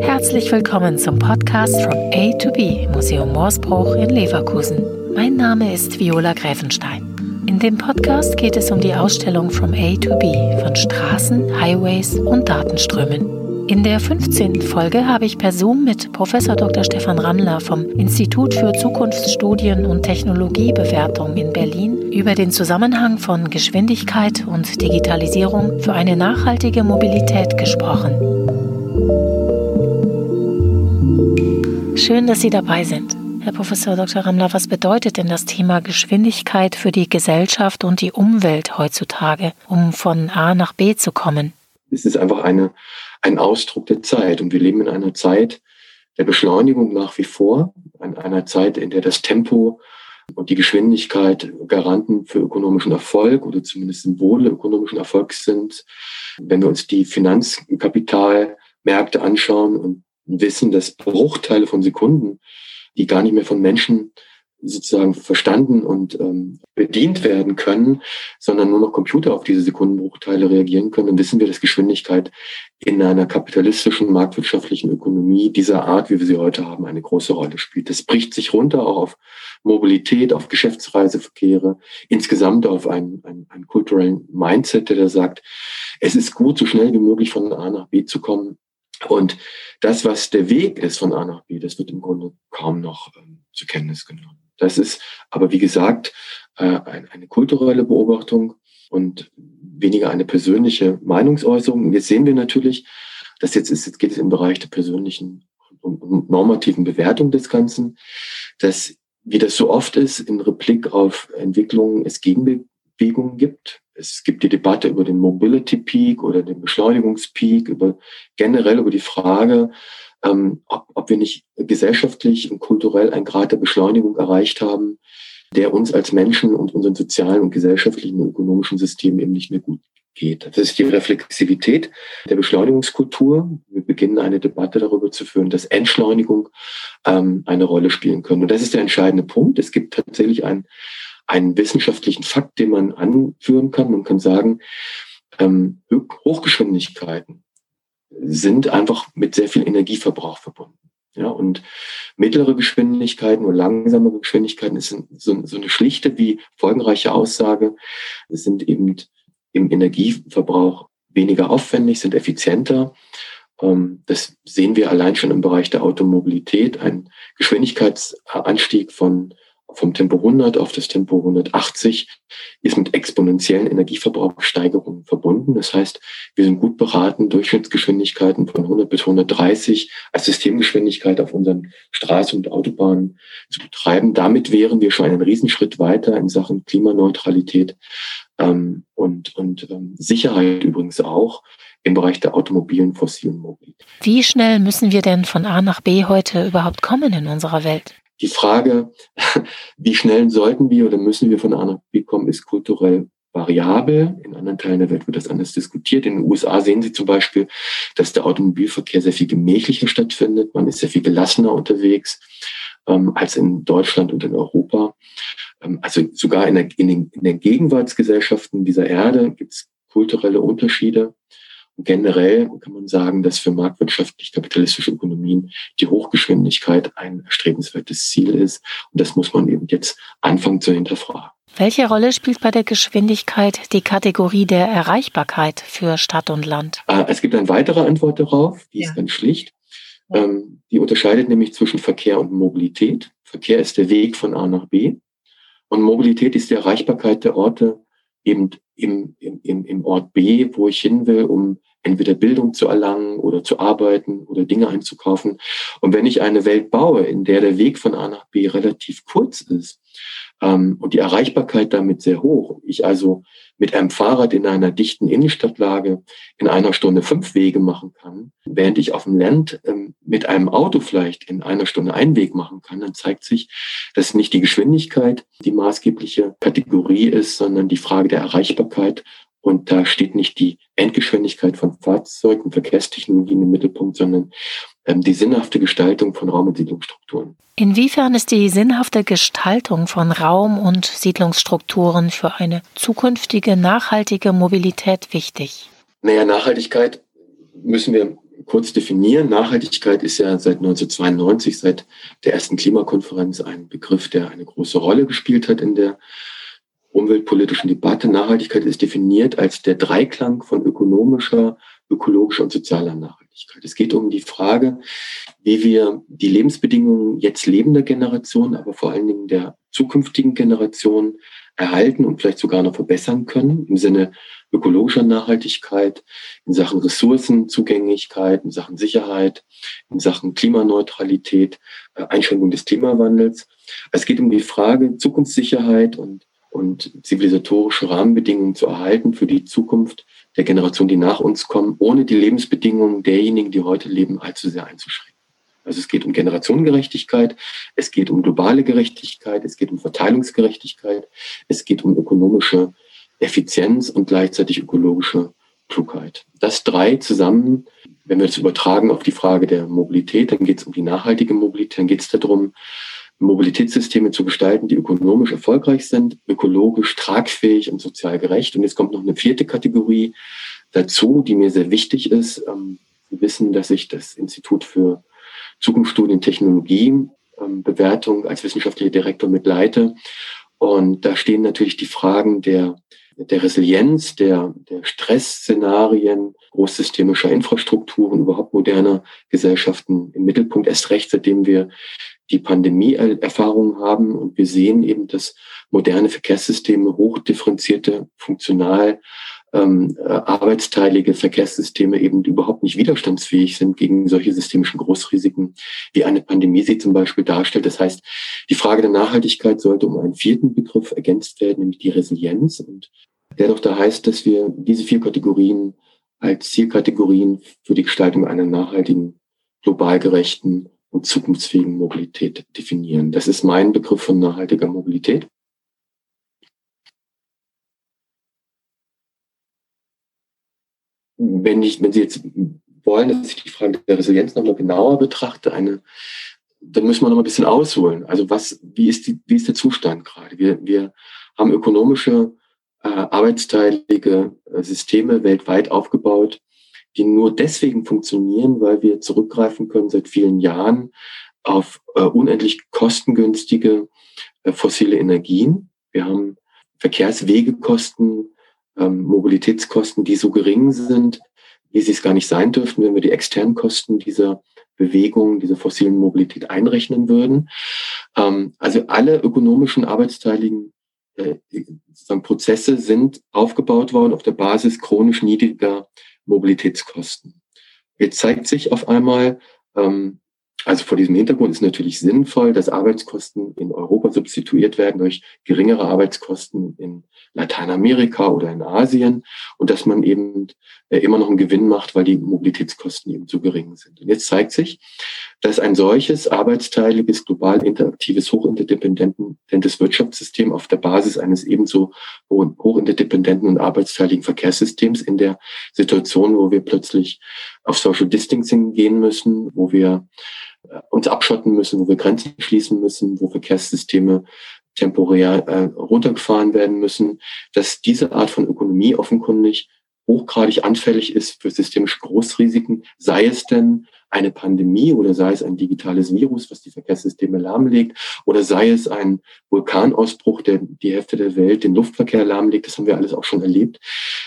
Herzlich willkommen zum Podcast From A to B, Museum Morsbruch in Leverkusen. Mein Name ist Viola Gräfenstein. In dem Podcast geht es um die Ausstellung From A to B von Straßen, Highways und Datenströmen. In der 15. Folge habe ich per Zoom mit Professor Dr. Stefan Rammler vom Institut für Zukunftsstudien und Technologiebewertung in Berlin über den Zusammenhang von Geschwindigkeit und Digitalisierung für eine nachhaltige Mobilität gesprochen. Schön, dass Sie dabei sind. Herr Professor Dr. Rammler, was bedeutet denn das Thema Geschwindigkeit für die Gesellschaft und die Umwelt heutzutage, um von A nach B zu kommen? Es ist einfach eine, ein Ausdruck der Zeit. Und wir leben in einer Zeit der Beschleunigung nach wie vor, in einer Zeit, in der das Tempo und die Geschwindigkeit Garanten für ökonomischen Erfolg oder zumindest Symbole ökonomischen Erfolgs sind. Wenn wir uns die Finanzkapitalmärkte anschauen und wissen, dass Bruchteile von Sekunden die gar nicht mehr von Menschen sozusagen verstanden und ähm, bedient werden können, sondern nur noch Computer auf diese Sekundenbruchteile reagieren können, dann wissen wir, dass Geschwindigkeit in einer kapitalistischen, marktwirtschaftlichen Ökonomie dieser Art, wie wir sie heute haben, eine große Rolle spielt. Das bricht sich runter auch auf Mobilität, auf Geschäftsreiseverkehre, insgesamt auf einen, einen, einen kulturellen Mindset, der da sagt, es ist gut, so schnell wie möglich von A nach B zu kommen, und das, was der Weg ist von A nach B, das wird im Grunde kaum noch ähm, zur Kenntnis genommen. Das ist aber, wie gesagt, äh, ein, eine kulturelle Beobachtung und weniger eine persönliche Meinungsäußerung. Und jetzt sehen wir natürlich, dass jetzt ist, jetzt geht es im Bereich der persönlichen und, und normativen Bewertung des Ganzen, dass, wie das so oft ist, in Replik auf Entwicklungen es Gegenbewegungen gibt, es gibt die Debatte über den Mobility Peak oder den Beschleunigungspeak, über generell über die Frage, ähm, ob, ob wir nicht gesellschaftlich und kulturell einen Grad der Beschleunigung erreicht haben, der uns als Menschen und unseren sozialen und gesellschaftlichen und ökonomischen Systemen eben nicht mehr gut geht. Das ist die Reflexivität der Beschleunigungskultur. Wir beginnen eine Debatte darüber zu führen, dass Entschleunigung ähm, eine Rolle spielen können. Und das ist der entscheidende Punkt. Es gibt tatsächlich ein einen wissenschaftlichen Fakt, den man anführen kann. Man kann sagen, ähm, Hochgeschwindigkeiten sind einfach mit sehr viel Energieverbrauch verbunden. Ja, und mittlere Geschwindigkeiten oder langsamere Geschwindigkeiten ist so, so eine schlichte wie folgenreiche Aussage. Es sind eben im Energieverbrauch weniger aufwendig, sind effizienter. Ähm, das sehen wir allein schon im Bereich der Automobilität. Ein Geschwindigkeitsanstieg von vom Tempo 100 auf das Tempo 180 ist mit exponentiellen Energieverbrauchssteigerungen verbunden. Das heißt, wir sind gut beraten, Durchschnittsgeschwindigkeiten von 100 bis 130 als Systemgeschwindigkeit auf unseren Straßen und Autobahnen zu betreiben. Damit wären wir schon einen Riesenschritt weiter in Sachen Klimaneutralität ähm, und, und ähm, Sicherheit übrigens auch im Bereich der automobilen fossilen Mobilität. Wie schnell müssen wir denn von A nach B heute überhaupt kommen in unserer Welt? Die Frage, wie schnell sollten wir oder müssen wir von A nach B kommen, ist kulturell variabel. In anderen Teilen der Welt wird das anders diskutiert. In den USA sehen Sie zum Beispiel, dass der Automobilverkehr sehr viel gemächlicher stattfindet. Man ist sehr viel gelassener unterwegs ähm, als in Deutschland und in Europa. Ähm, also sogar in, der, in, den, in den Gegenwartsgesellschaften dieser Erde gibt es kulturelle Unterschiede. Generell kann man sagen, dass für marktwirtschaftlich kapitalistische Ökonomien die Hochgeschwindigkeit ein erstrebenswertes Ziel ist. Und das muss man eben jetzt anfangen zu hinterfragen. Welche Rolle spielt bei der Geschwindigkeit die Kategorie der Erreichbarkeit für Stadt und Land? Ah, es gibt eine weitere Antwort darauf, die ja. ist ganz schlicht. Ähm, die unterscheidet nämlich zwischen Verkehr und Mobilität. Verkehr ist der Weg von A nach B und Mobilität ist die Erreichbarkeit der Orte eben im, im, im Ort B, wo ich hin will, um entweder Bildung zu erlangen oder zu arbeiten oder Dinge einzukaufen. Und wenn ich eine Welt baue, in der der Weg von A nach B relativ kurz ist ähm, und die Erreichbarkeit damit sehr hoch, ich also mit einem Fahrrad in einer dichten Innenstadtlage in einer Stunde fünf Wege machen kann, während ich auf dem Land ähm, mit einem Auto vielleicht in einer Stunde einen Weg machen kann, dann zeigt sich, dass nicht die Geschwindigkeit die maßgebliche Kategorie ist, sondern die Frage der Erreichbarkeit. Und da steht nicht die Endgeschwindigkeit von Fahrzeugen Verkehrstechnologien im Mittelpunkt, sondern die sinnhafte Gestaltung von Raum- und Siedlungsstrukturen. Inwiefern ist die sinnhafte Gestaltung von Raum- und Siedlungsstrukturen für eine zukünftige nachhaltige Mobilität wichtig? Naja, Nachhaltigkeit müssen wir kurz definieren. Nachhaltigkeit ist ja seit 1992, seit der ersten Klimakonferenz ein Begriff, der eine große Rolle gespielt hat in der umweltpolitischen Debatte. Nachhaltigkeit ist definiert als der Dreiklang von ökonomischer, ökologischer und sozialer Nachhaltigkeit. Es geht um die Frage, wie wir die Lebensbedingungen jetzt lebender Generationen, aber vor allen Dingen der zukünftigen Generationen erhalten und vielleicht sogar noch verbessern können im Sinne ökologischer Nachhaltigkeit, in Sachen Ressourcenzugänglichkeit, in Sachen Sicherheit, in Sachen Klimaneutralität, äh, Einschränkung des Klimawandels. Es geht um die Frage Zukunftssicherheit und, und zivilisatorische Rahmenbedingungen zu erhalten für die Zukunft der Generation, die nach uns kommen, ohne die Lebensbedingungen derjenigen, die heute leben, allzu sehr einzuschränken. Also es geht um Generationengerechtigkeit, es geht um globale Gerechtigkeit, es geht um Verteilungsgerechtigkeit, es geht um ökonomische Effizienz und gleichzeitig ökologische Klugheit. Das drei zusammen, wenn wir das übertragen auf die Frage der Mobilität, dann geht es um die nachhaltige Mobilität, dann geht es darum, Mobilitätssysteme zu gestalten, die ökonomisch erfolgreich sind, ökologisch tragfähig und sozial gerecht. Und jetzt kommt noch eine vierte Kategorie dazu, die mir sehr wichtig ist. Ähm, Sie wissen, dass ich das Institut für Zukunftsstudien Technologie ähm, Bewertung als wissenschaftlicher Direktor mitleite. Und da stehen natürlich die Fragen der der Resilienz, der, der Stressszenarien, großsystemischer Infrastrukturen, überhaupt moderner Gesellschaften im Mittelpunkt, erst recht, seitdem wir die Pandemie-Erfahrungen haben. Und wir sehen eben, dass moderne Verkehrssysteme hochdifferenzierte, funktional ähm, äh, arbeitsteilige Verkehrssysteme eben überhaupt nicht widerstandsfähig sind gegen solche systemischen Großrisiken, wie eine Pandemie sie zum Beispiel darstellt. Das heißt, die Frage der Nachhaltigkeit sollte um einen vierten Begriff ergänzt werden, nämlich die Resilienz. Und der doch da heißt, dass wir diese vier Kategorien als Zielkategorien für die Gestaltung einer nachhaltigen, global gerechten und zukunftsfähigen Mobilität definieren. Das ist mein Begriff von nachhaltiger Mobilität. wenn ich, wenn Sie jetzt wollen, dass ich die Frage der Resilienz nochmal genauer betrachte, eine, dann müssen wir noch mal ein bisschen ausholen. Also was, wie ist die, wie ist der Zustand gerade? Wir, wir haben ökonomische, äh, arbeitsteilige äh, Systeme weltweit aufgebaut, die nur deswegen funktionieren, weil wir zurückgreifen können seit vielen Jahren auf äh, unendlich kostengünstige äh, fossile Energien. Wir haben Verkehrswegekosten, ähm, Mobilitätskosten, die so gering sind, wie sie es gar nicht sein dürften, wenn wir die externen Kosten dieser Bewegung, dieser fossilen Mobilität einrechnen würden. Ähm, also alle ökonomischen, arbeitsteiligen äh, Prozesse sind aufgebaut worden auf der Basis chronisch niedriger Mobilitätskosten. Jetzt zeigt sich auf einmal, ähm, also vor diesem Hintergrund ist natürlich sinnvoll, dass Arbeitskosten in Europa substituiert werden durch geringere Arbeitskosten in Lateinamerika oder in Asien und dass man eben äh, immer noch einen Gewinn macht, weil die Mobilitätskosten eben zu gering sind. Und jetzt zeigt sich, dass ein solches arbeitsteiliges, global interaktives, hochinterdependentes Wirtschaftssystem auf der Basis eines ebenso hochinterdependenten und arbeitsteiligen Verkehrssystems in der Situation, wo wir plötzlich auf Social Distancing gehen müssen, wo wir äh, uns abschotten müssen, wo wir Grenzen schließen müssen, wo Verkehrssysteme temporär äh, runtergefahren werden müssen, dass diese Art von Ökonomie offenkundig hochgradig anfällig ist für systemische Großrisiken, sei es denn eine Pandemie oder sei es ein digitales Virus, was die Verkehrssysteme lahmlegt, oder sei es ein Vulkanausbruch, der die Hälfte der Welt den Luftverkehr lahmlegt. Das haben wir alles auch schon erlebt.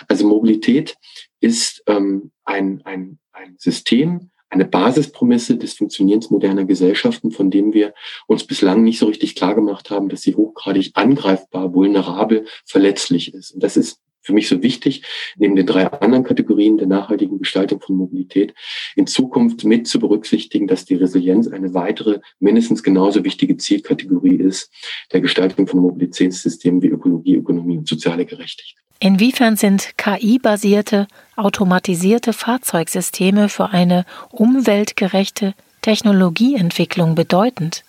Also Mobilität ist ähm, ein, ein, ein System, eine Basisprämisse des Funktionierens moderner Gesellschaften, von dem wir uns bislang nicht so richtig klar gemacht haben, dass sie hochgradig angreifbar, vulnerabel, verletzlich ist. Und das ist für mich so wichtig, neben den drei anderen Kategorien der nachhaltigen Gestaltung von Mobilität in Zukunft mit zu berücksichtigen, dass die Resilienz eine weitere, mindestens genauso wichtige Zielkategorie ist der Gestaltung von Mobilitätssystemen wie Ökologie, Ökonomie und soziale Gerechtigkeit. Inwiefern sind KI-basierte, automatisierte Fahrzeugsysteme für eine umweltgerechte Technologieentwicklung bedeutend?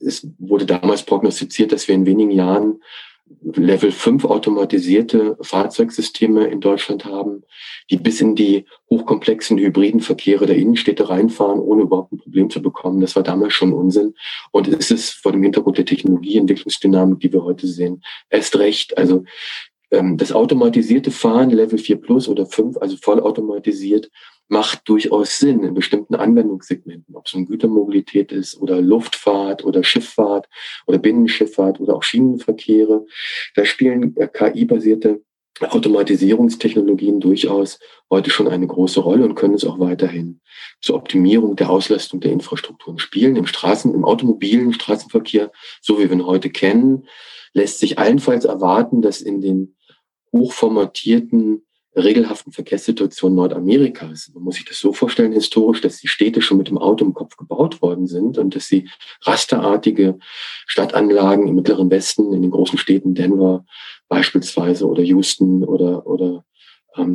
Es wurde damals prognostiziert, dass wir in wenigen Jahren Level 5 automatisierte Fahrzeugsysteme in Deutschland haben, die bis in die hochkomplexen hybriden Verkehre der Innenstädte reinfahren, ohne überhaupt ein Problem zu bekommen. Das war damals schon Unsinn. Und es ist vor dem Hintergrund der Technologieentwicklungsdynamik, die wir heute sehen, erst recht. Also das automatisierte Fahren, Level 4 Plus oder 5, also vollautomatisiert, macht durchaus Sinn in bestimmten Anwendungssegmenten, ob es nun Gütermobilität ist oder Luftfahrt oder Schifffahrt oder Binnenschifffahrt oder auch Schienenverkehre. Da spielen äh, KI-basierte Automatisierungstechnologien durchaus heute schon eine große Rolle und können es auch weiterhin zur Optimierung der Auslastung der Infrastrukturen spielen. Im Straßen, im automobilen Straßenverkehr, so wie wir ihn heute kennen, lässt sich allenfalls erwarten, dass in den hochformatierten regelhaften Verkehrssituation Nordamerikas. Man muss sich das so vorstellen, historisch, dass die Städte schon mit dem Auto im Kopf gebaut worden sind und dass sie rasterartige Stadtanlagen im Mittleren Westen, in den großen Städten Denver beispielsweise oder Houston oder, oder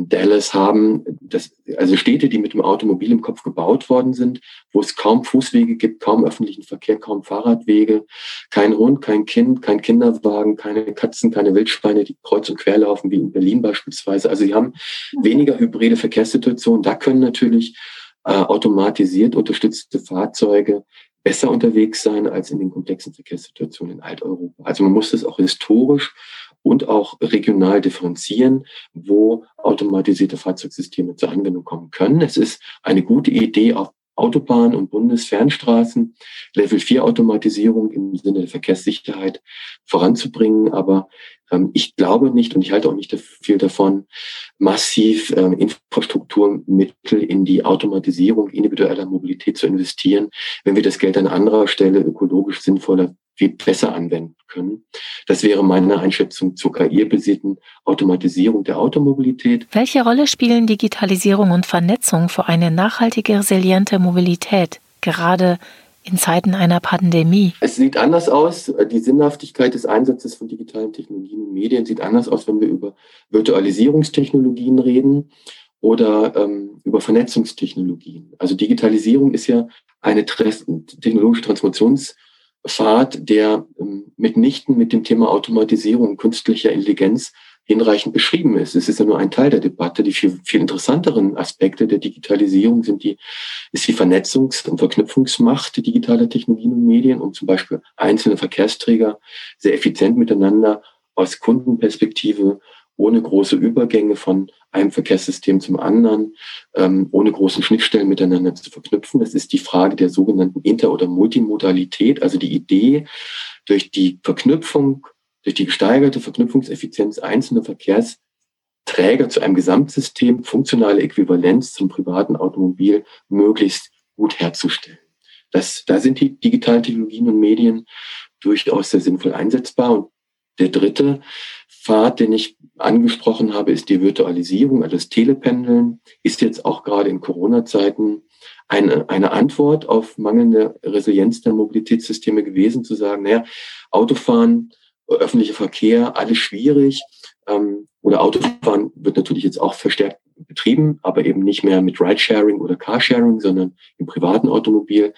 Dallas haben, das, also Städte, die mit dem Automobil im Kopf gebaut worden sind, wo es kaum Fußwege gibt, kaum öffentlichen Verkehr, kaum Fahrradwege, kein Hund, kein Kind, kein Kinderwagen, keine Katzen, keine Wildschweine, die kreuz und quer laufen, wie in Berlin beispielsweise. Also sie haben mhm. weniger hybride Verkehrssituationen. Da können natürlich äh, automatisiert unterstützte Fahrzeuge besser unterwegs sein als in den komplexen Verkehrssituationen in Alteuropa. Also man muss das auch historisch und auch regional differenzieren, wo automatisierte Fahrzeugsysteme zur Anwendung kommen können. Es ist eine gute Idee, auf Autobahnen und Bundesfernstraßen Level 4 Automatisierung im Sinne der Verkehrssicherheit voranzubringen. Aber ähm, ich glaube nicht und ich halte auch nicht viel davon, massiv ähm, Infrastrukturmittel in die Automatisierung individueller Mobilität zu investieren, wenn wir das Geld an anderer Stelle ökologisch sinnvoller viel besser anwenden können. Das wäre meine Einschätzung zur KI-basierten Automatisierung der Automobilität. Welche Rolle spielen Digitalisierung und Vernetzung für eine nachhaltige, resiliente Mobilität, gerade in Zeiten einer Pandemie? Es sieht anders aus. Die Sinnhaftigkeit des Einsatzes von digitalen Technologien und Medien sieht anders aus, wenn wir über Virtualisierungstechnologien reden oder ähm, über Vernetzungstechnologien. Also Digitalisierung ist ja eine technologische Transformations- Pfad, der ähm, mitnichten mit dem Thema Automatisierung künstlicher Intelligenz hinreichend beschrieben ist. Es ist ja nur ein Teil der Debatte. Die viel, viel interessanteren Aspekte der Digitalisierung sind die, ist die Vernetzungs- und Verknüpfungsmacht digitaler Technologien und Medien, um zum Beispiel einzelne Verkehrsträger sehr effizient miteinander aus Kundenperspektive ohne große Übergänge von einem Verkehrssystem zum anderen, ähm, ohne große Schnittstellen miteinander zu verknüpfen. Das ist die Frage der sogenannten Inter- oder Multimodalität, also die Idee, durch die Verknüpfung, durch die gesteigerte Verknüpfungseffizienz einzelner Verkehrsträger zu einem Gesamtsystem funktionale Äquivalenz zum privaten Automobil möglichst gut herzustellen. Das, da sind die digitalen Technologien und Medien durchaus sehr sinnvoll einsetzbar. Und der dritte Pfad, den ich angesprochen habe, ist die Virtualisierung, also das Telependeln, ist jetzt auch gerade in Corona-Zeiten eine, eine Antwort auf mangelnde Resilienz der Mobilitätssysteme gewesen, zu sagen, naja, Autofahren, öffentlicher Verkehr, alles schwierig. Ähm, oder Autofahren wird natürlich jetzt auch verstärkt betrieben, aber eben nicht mehr mit Ridesharing oder Carsharing, sondern im privaten Automobil.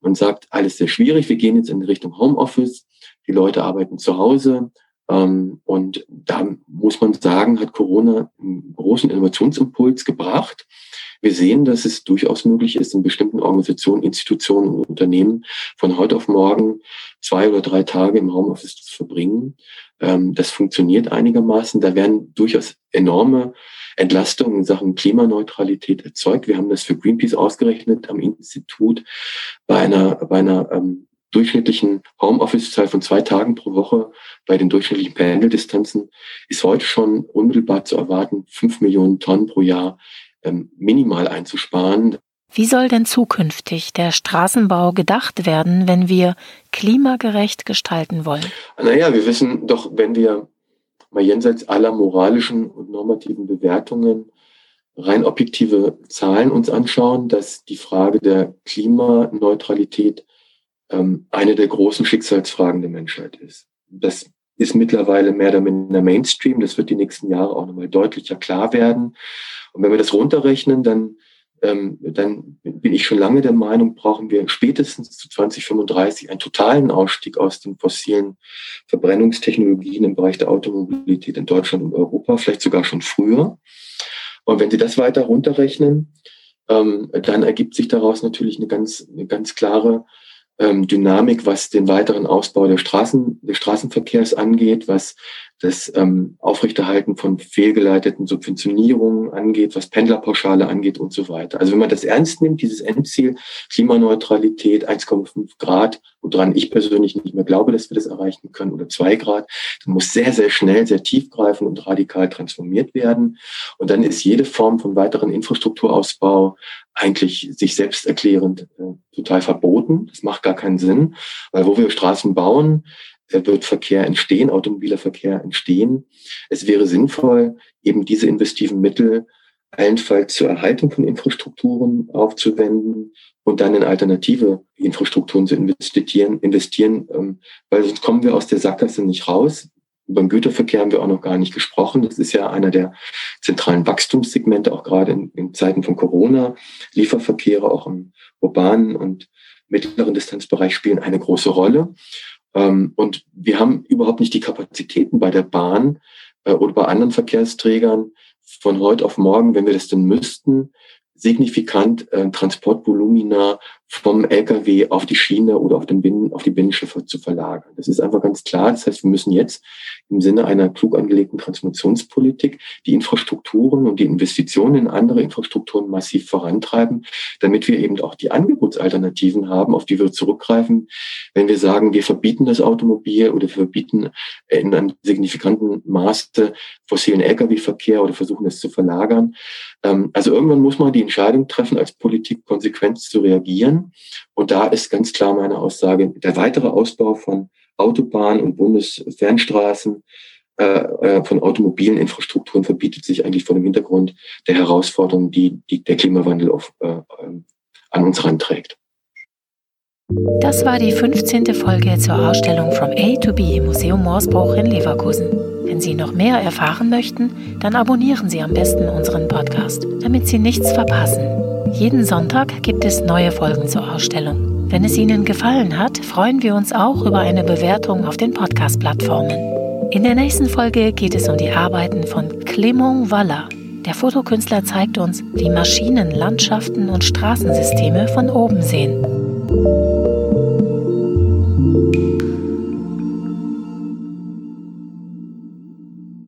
Man sagt, alles sehr schwierig, wir gehen jetzt in Richtung Homeoffice, die Leute arbeiten zu Hause, und da muss man sagen, hat Corona einen großen Innovationsimpuls gebracht. Wir sehen, dass es durchaus möglich ist, in bestimmten Organisationen, Institutionen und Unternehmen von heute auf morgen zwei oder drei Tage im Homeoffice zu verbringen. Ähm, das funktioniert einigermaßen. Da werden durchaus enorme Entlastungen in Sachen Klimaneutralität erzeugt. Wir haben das für Greenpeace ausgerechnet am Institut bei einer, bei einer ähm, durchschnittlichen Homeoffice-Zahl von zwei Tagen pro Woche bei den durchschnittlichen Pendeldistanzen ist heute schon unmittelbar zu erwarten, fünf Millionen Tonnen pro Jahr ähm, minimal einzusparen. Wie soll denn zukünftig der Straßenbau gedacht werden, wenn wir klimagerecht gestalten wollen? Naja, wir wissen doch, wenn wir mal jenseits aller moralischen und normativen Bewertungen rein objektive Zahlen uns anschauen, dass die Frage der Klimaneutralität ähm, eine der großen Schicksalsfragen der Menschheit ist. Das ist mittlerweile mehr oder minder Mainstream. Das wird die nächsten Jahre auch nochmal deutlicher klar werden. Und wenn wir das runterrechnen, dann, ähm, dann bin ich schon lange der Meinung, brauchen wir spätestens zu 2035 einen totalen Ausstieg aus den fossilen Verbrennungstechnologien im Bereich der Automobilität in Deutschland und Europa, vielleicht sogar schon früher. Und wenn Sie das weiter runterrechnen, ähm, dann ergibt sich daraus natürlich eine ganz, eine ganz klare Dynamik, was den weiteren Ausbau der Straßen, des Straßenverkehrs angeht, was das ähm, Aufrechterhalten von fehlgeleiteten Subventionierungen angeht, was Pendlerpauschale angeht und so weiter. Also wenn man das ernst nimmt, dieses Endziel Klimaneutralität 1,5 Grad, woran ich persönlich nicht mehr glaube, dass wir das erreichen können, oder zwei Grad, dann muss sehr, sehr schnell, sehr tiefgreifend und radikal transformiert werden. Und dann ist jede Form von weiteren Infrastrukturausbau eigentlich sich selbst erklärend äh, total verboten. Das macht gar keinen Sinn, weil wo wir Straßen bauen, wird Verkehr entstehen, automobiler Verkehr entstehen. Es wäre sinnvoll, eben diese investiven Mittel allenfalls zur Erhaltung von Infrastrukturen aufzuwenden und dann in alternative Infrastrukturen zu investieren, investieren, ähm, weil sonst kommen wir aus der Sackgasse nicht raus. Über den Güterverkehr haben wir auch noch gar nicht gesprochen. Das ist ja einer der zentralen Wachstumssegmente, auch gerade in, in Zeiten von Corona. Lieferverkehre auch im urbanen und mittleren Distanzbereich spielen eine große Rolle. Ähm, und wir haben überhaupt nicht die Kapazitäten bei der Bahn äh, oder bei anderen Verkehrsträgern von heute auf morgen, wenn wir das denn müssten, signifikant äh, Transportvolumina vom Lkw auf die Schiene oder auf, den Binnen, auf die Binnenschiffe zu verlagern. Das ist einfach ganz klar. Das heißt, wir müssen jetzt im Sinne einer klug angelegten Transformationspolitik die Infrastrukturen und die Investitionen in andere Infrastrukturen massiv vorantreiben, damit wir eben auch die Angebotsalternativen haben, auf die wir zurückgreifen, wenn wir sagen, wir verbieten das Automobil oder wir verbieten in einem signifikanten Maße fossilen Lkw-Verkehr oder versuchen es zu verlagern. Ähm, also irgendwann muss man die Entscheidung treffen, als Politik konsequent zu reagieren. Und da ist ganz klar meine Aussage, der weitere Ausbau von Autobahnen und Bundesfernstraßen, äh, äh, von automobilen Infrastrukturen verbietet sich eigentlich vor dem Hintergrund der Herausforderungen, die, die der Klimawandel auf, äh, an uns ranträgt. Das war die 15. Folge zur Ausstellung From A to B im Museum Morsbruch in Leverkusen. Wenn Sie noch mehr erfahren möchten, dann abonnieren Sie am besten unseren Podcast, damit Sie nichts verpassen. Jeden Sonntag gibt es neue Folgen zur Ausstellung. Wenn es Ihnen gefallen hat, freuen wir uns auch über eine Bewertung auf den Podcast-Plattformen. In der nächsten Folge geht es um die Arbeiten von Clément Waller. Der Fotokünstler zeigt uns, wie Maschinen Landschaften und Straßensysteme von oben sehen.